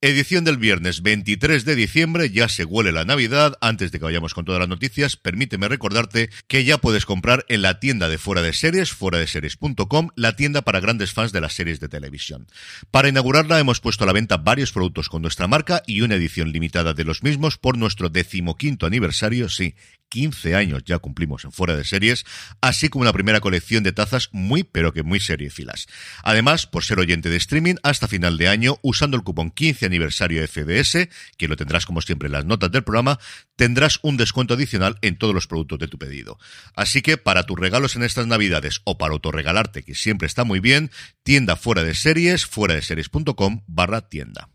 Edición del viernes 23 de diciembre, ya se huele la Navidad. Antes de que vayamos con todas las noticias, permíteme recordarte que ya puedes comprar en la tienda de Fuera de Series, fuera de series.com, la tienda para grandes fans de las series de televisión. Para inaugurarla hemos puesto a la venta varios productos con nuestra marca y una edición limitada de los mismos por nuestro decimoquinto aniversario, sí, 15 años ya cumplimos en fuera de series, así como una primera colección de tazas muy pero que muy seriefilas. Además, por ser oyente de streaming, hasta final de año, usando el cupón 15 aniversario FDS, que lo tendrás como siempre en las notas del programa, tendrás un descuento adicional en todos los productos de tu pedido. Así que para tus regalos en estas navidades o para autorregalarte, que siempre está muy bien, tienda fuera de series, fuera de series.com barra tienda.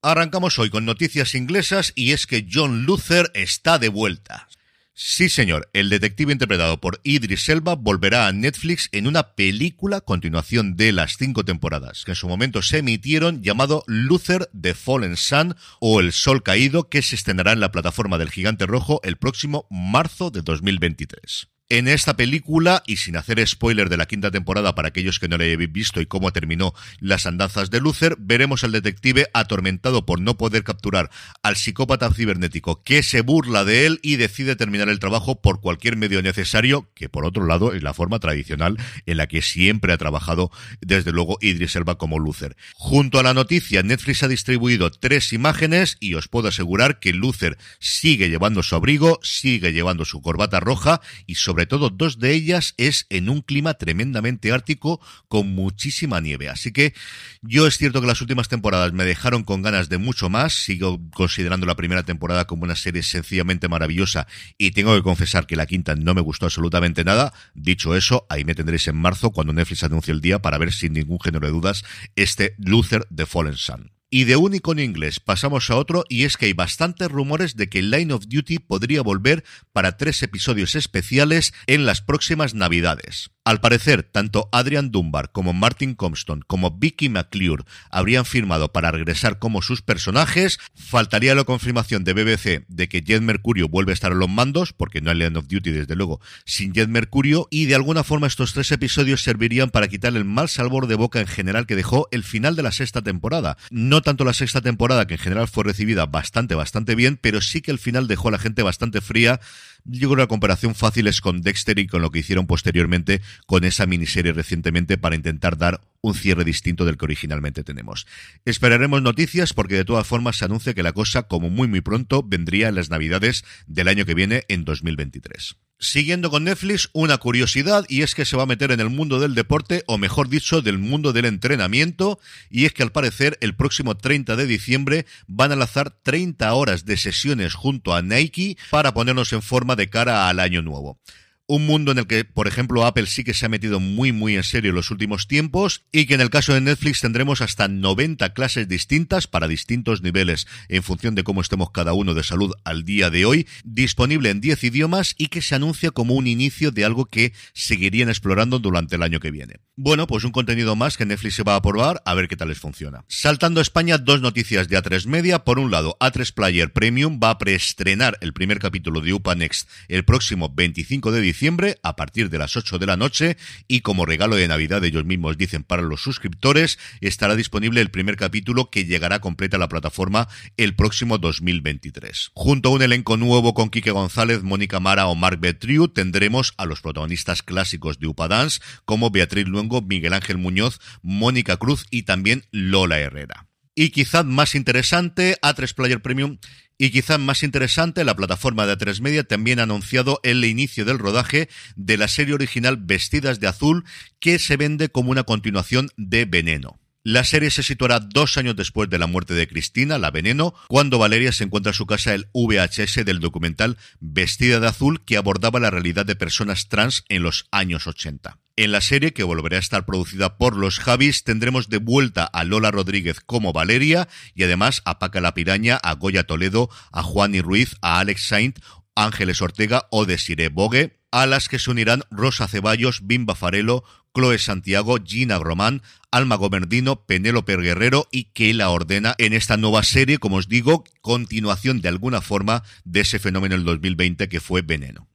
Arrancamos hoy con noticias inglesas y es que John Luther está de vuelta. Sí, señor. El detective interpretado por Idris Elba volverá a Netflix en una película continuación de las cinco temporadas que en su momento se emitieron llamado Luther The Fallen Sun o El Sol Caído que se estrenará en la plataforma del Gigante Rojo el próximo marzo de 2023. En esta película, y sin hacer spoiler de la quinta temporada para aquellos que no la hayan visto y cómo terminó las andanzas de Luther, veremos al detective atormentado por no poder capturar al psicópata cibernético que se burla de él y decide terminar el trabajo por cualquier medio necesario, que por otro lado es la forma tradicional en la que siempre ha trabajado desde luego Idris Elba como Luther. Junto a la noticia, Netflix ha distribuido tres imágenes y os puedo asegurar que Luther sigue llevando su abrigo, sigue llevando su corbata roja y sobre sobre todo dos de ellas es en un clima tremendamente ártico con muchísima nieve. Así que yo es cierto que las últimas temporadas me dejaron con ganas de mucho más. Sigo considerando la primera temporada como una serie sencillamente maravillosa y tengo que confesar que la quinta no me gustó absolutamente nada. Dicho eso, ahí me tendréis en marzo cuando Netflix anuncie el día para ver sin ningún género de dudas este Luther de Fallen Sun. Y de un icono inglés pasamos a otro y es que hay bastantes rumores de que Line of Duty podría volver para tres episodios especiales en las próximas navidades. Al parecer, tanto Adrian Dunbar como Martin Compston como Vicky McClure habrían firmado para regresar como sus personajes. Faltaría la confirmación de BBC de que Jet Mercurio vuelve a estar en los mandos, porque no hay Line of Duty desde luego, sin Jet Mercurio, y de alguna forma estos tres episodios servirían para quitar el mal sabor de boca en general que dejó el final de la sexta temporada. No tanto la sexta temporada, que en general fue recibida bastante, bastante bien, pero sí que el final dejó a la gente bastante fría yo creo que la comparación fácil es con Dexter y con lo que hicieron posteriormente con esa miniserie recientemente para intentar dar un cierre distinto del que originalmente tenemos. Esperaremos noticias porque de todas formas se anuncia que la cosa, como muy muy pronto, vendría en las navidades del año que viene en 2023. Siguiendo con Netflix, una curiosidad y es que se va a meter en el mundo del deporte, o mejor dicho, del mundo del entrenamiento, y es que al parecer el próximo 30 de diciembre van a lanzar 30 horas de sesiones junto a Nike para ponernos en forma de cara al año nuevo un mundo en el que, por ejemplo, Apple sí que se ha metido muy, muy en serio en los últimos tiempos y que en el caso de Netflix tendremos hasta 90 clases distintas para distintos niveles en función de cómo estemos cada uno de salud al día de hoy, disponible en 10 idiomas y que se anuncia como un inicio de algo que seguirían explorando durante el año que viene. Bueno, pues un contenido más que Netflix se va a probar a ver qué tal les funciona. Saltando a España, dos noticias de A3 Media. Por un lado, A3 Player Premium va a preestrenar el primer capítulo de UPA Next el próximo 25 de diciembre a partir de las 8 de la noche y como regalo de Navidad ellos mismos dicen para los suscriptores estará disponible el primer capítulo que llegará completa a la plataforma el próximo 2023. Junto a un elenco nuevo con Quique González, Mónica Mara o Mark Betriu tendremos a los protagonistas clásicos de Upadance como Beatriz Luengo, Miguel Ángel Muñoz, Mónica Cruz y también Lola Herrera. Y quizás más interesante, A3 Player Premium y quizá más interesante, la plataforma de A3 Media también ha anunciado el inicio del rodaje de la serie original Vestidas de Azul, que se vende como una continuación de Veneno. La serie se situará dos años después de la muerte de Cristina, la veneno, cuando Valeria se encuentra en su casa el VHS del documental Vestida de Azul que abordaba la realidad de personas trans en los años 80. En la serie, que volverá a estar producida por los Javis, tendremos de vuelta a Lola Rodríguez como Valeria y además a Paca la Piraña, a Goya Toledo, a Juan y Ruiz, a Alex Saint, Ángeles Ortega o Desiree Bogue, a las que se unirán Rosa Ceballos, Bimba Farelo, Chloe Santiago, Gina Román, Alma Gomerdino, Penélope Guerrero y que la ordena en esta nueva serie, como os digo, continuación de alguna forma de ese fenómeno del 2020 que fue Veneno.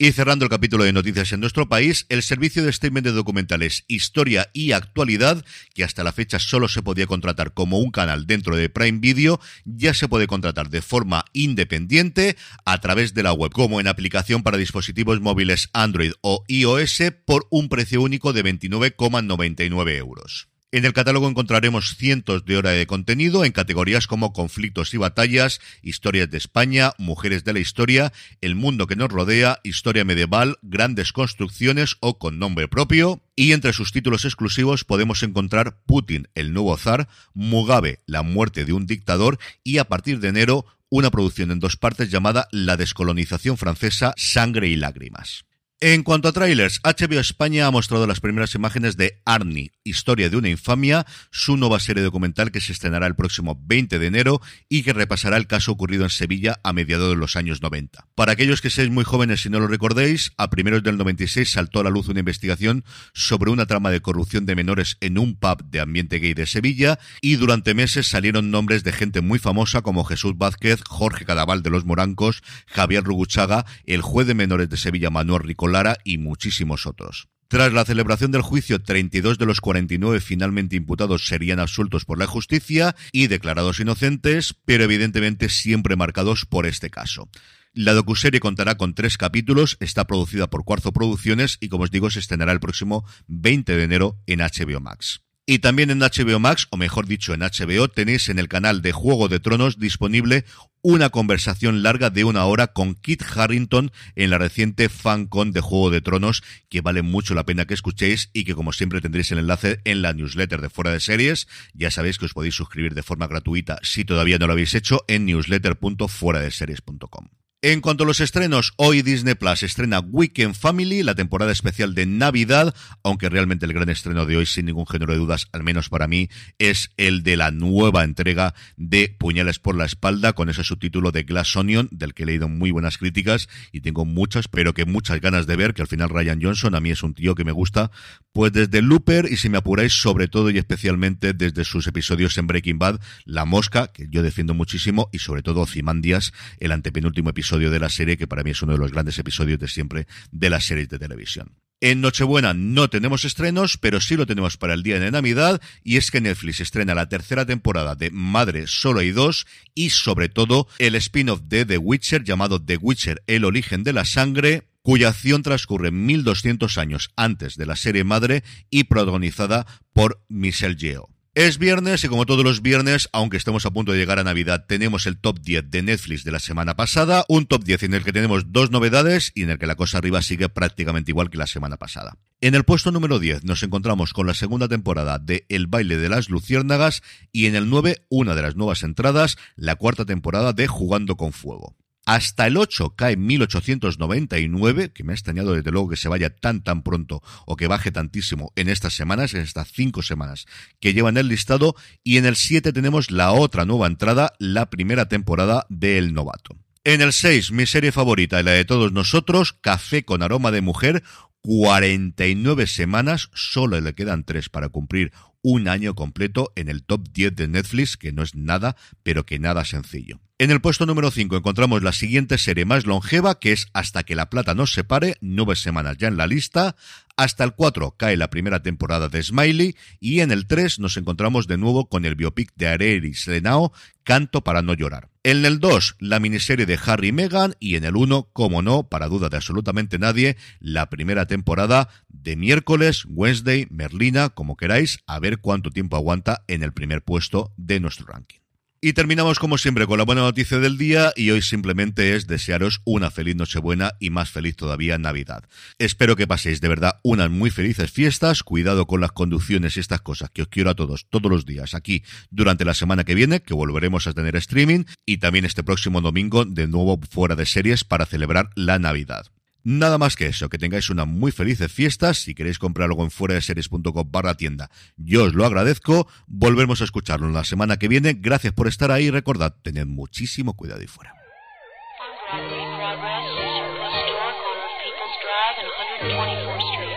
Y cerrando el capítulo de noticias en nuestro país, el servicio de streaming de documentales Historia y Actualidad, que hasta la fecha solo se podía contratar como un canal dentro de Prime Video, ya se puede contratar de forma independiente a través de la web, como en aplicación para dispositivos móviles Android o iOS por un precio único de 29,99 euros. En el catálogo encontraremos cientos de horas de contenido en categorías como conflictos y batallas, historias de España, mujeres de la historia, el mundo que nos rodea, historia medieval, grandes construcciones o con nombre propio. Y entre sus títulos exclusivos podemos encontrar Putin, el nuevo zar, Mugabe, la muerte de un dictador y a partir de enero una producción en dos partes llamada La descolonización francesa, sangre y lágrimas. En cuanto a trailers, HBO España ha mostrado las primeras imágenes de Arnie, Historia de una infamia, su nueva serie documental que se estrenará el próximo 20 de enero y que repasará el caso ocurrido en Sevilla a mediados de los años 90. Para aquellos que seáis muy jóvenes y no lo recordéis, a primeros del 96 saltó a la luz una investigación sobre una trama de corrupción de menores en un pub de ambiente gay de Sevilla y durante meses salieron nombres de gente muy famosa como Jesús Vázquez, Jorge Cadaval de los Morancos, Javier Ruguchaga, el juez de menores de Sevilla Manuel Rico Lara y muchísimos otros. Tras la celebración del juicio, 32 de los 49 finalmente imputados serían absueltos por la justicia y declarados inocentes, pero evidentemente siempre marcados por este caso. La docuserie contará con tres capítulos, está producida por Cuarzo Producciones y como os digo se estrenará el próximo 20 de enero en HBO Max. Y también en HBO Max, o mejor dicho en HBO, tenéis en el canal de Juego de Tronos disponible una conversación larga de una hora con Kit Harrington en la reciente FanCon de Juego de Tronos, que vale mucho la pena que escuchéis y que como siempre tendréis el enlace en la newsletter de Fuera de Series. Ya sabéis que os podéis suscribir de forma gratuita si todavía no lo habéis hecho en newsletter.fueradeseries.com. En cuanto a los estrenos, hoy Disney Plus estrena Weekend Family, la temporada especial de Navidad, aunque realmente el gran estreno de hoy, sin ningún género de dudas, al menos para mí, es el de la nueva entrega de Puñales por la espalda, con ese subtítulo de Glass Onion, del que he leído muy buenas críticas y tengo muchas, pero que muchas ganas de ver, que al final Ryan Johnson a mí es un tío que me gusta, pues desde Looper, y si me apuráis, sobre todo y especialmente desde sus episodios en Breaking Bad, La Mosca, que yo defiendo muchísimo, y sobre todo Cimandias, el antepenúltimo episodio episodio de la serie, que para mí es uno de los grandes episodios de siempre de las series de televisión. En Nochebuena no tenemos estrenos, pero sí lo tenemos para el día de Navidad, y es que Netflix estrena la tercera temporada de Madre Solo hay dos, y sobre todo el spin-off de The Witcher llamado The Witcher El origen de la sangre, cuya acción transcurre 1200 años antes de la serie madre y protagonizada por Michelle Yeoh. Es viernes y como todos los viernes, aunque estemos a punto de llegar a Navidad, tenemos el top 10 de Netflix de la semana pasada, un top 10 en el que tenemos dos novedades y en el que la cosa arriba sigue prácticamente igual que la semana pasada. En el puesto número 10 nos encontramos con la segunda temporada de El baile de las luciérnagas y en el 9 una de las nuevas entradas, la cuarta temporada de Jugando con Fuego. Hasta el 8 cae 1899, que me ha extrañado desde luego que se vaya tan tan pronto o que baje tantísimo en estas semanas, en estas cinco semanas que llevan el listado. Y en el 7 tenemos la otra nueva entrada, la primera temporada de El Novato. En el 6, mi serie favorita y la de todos nosotros, Café con aroma de mujer, 49 semanas, solo le quedan 3 para cumplir un año completo en el top 10 de Netflix, que no es nada, pero que nada sencillo. En el puesto número 5 encontramos la siguiente serie más longeva, que es Hasta que la plata nos separe, nueve semanas ya en la lista. Hasta el 4 cae la primera temporada de Smiley y en el 3 nos encontramos de nuevo con el biopic de Areris Lenao, Canto para no llorar. En el 2, la miniserie de Harry y Meghan y en el 1, como no, para duda de absolutamente nadie, la primera temporada de miércoles, Wednesday, Merlina, como queráis, a ver cuánto tiempo aguanta en el primer puesto de nuestro ranking. Y terminamos como siempre con la buena noticia del día y hoy simplemente es desearos una feliz Nochebuena y más feliz todavía Navidad. Espero que paséis de verdad unas muy felices fiestas, cuidado con las conducciones y estas cosas que os quiero a todos todos los días aquí durante la semana que viene, que volveremos a tener streaming y también este próximo domingo de nuevo fuera de series para celebrar la Navidad. Nada más que eso, que tengáis unas muy felices fiestas. Si queréis comprar algo en fuera de series.com barra tienda, yo os lo agradezco. Volvemos a escucharlo la semana que viene. Gracias por estar ahí. Recordad, tened muchísimo cuidado y fuera. Drive and 120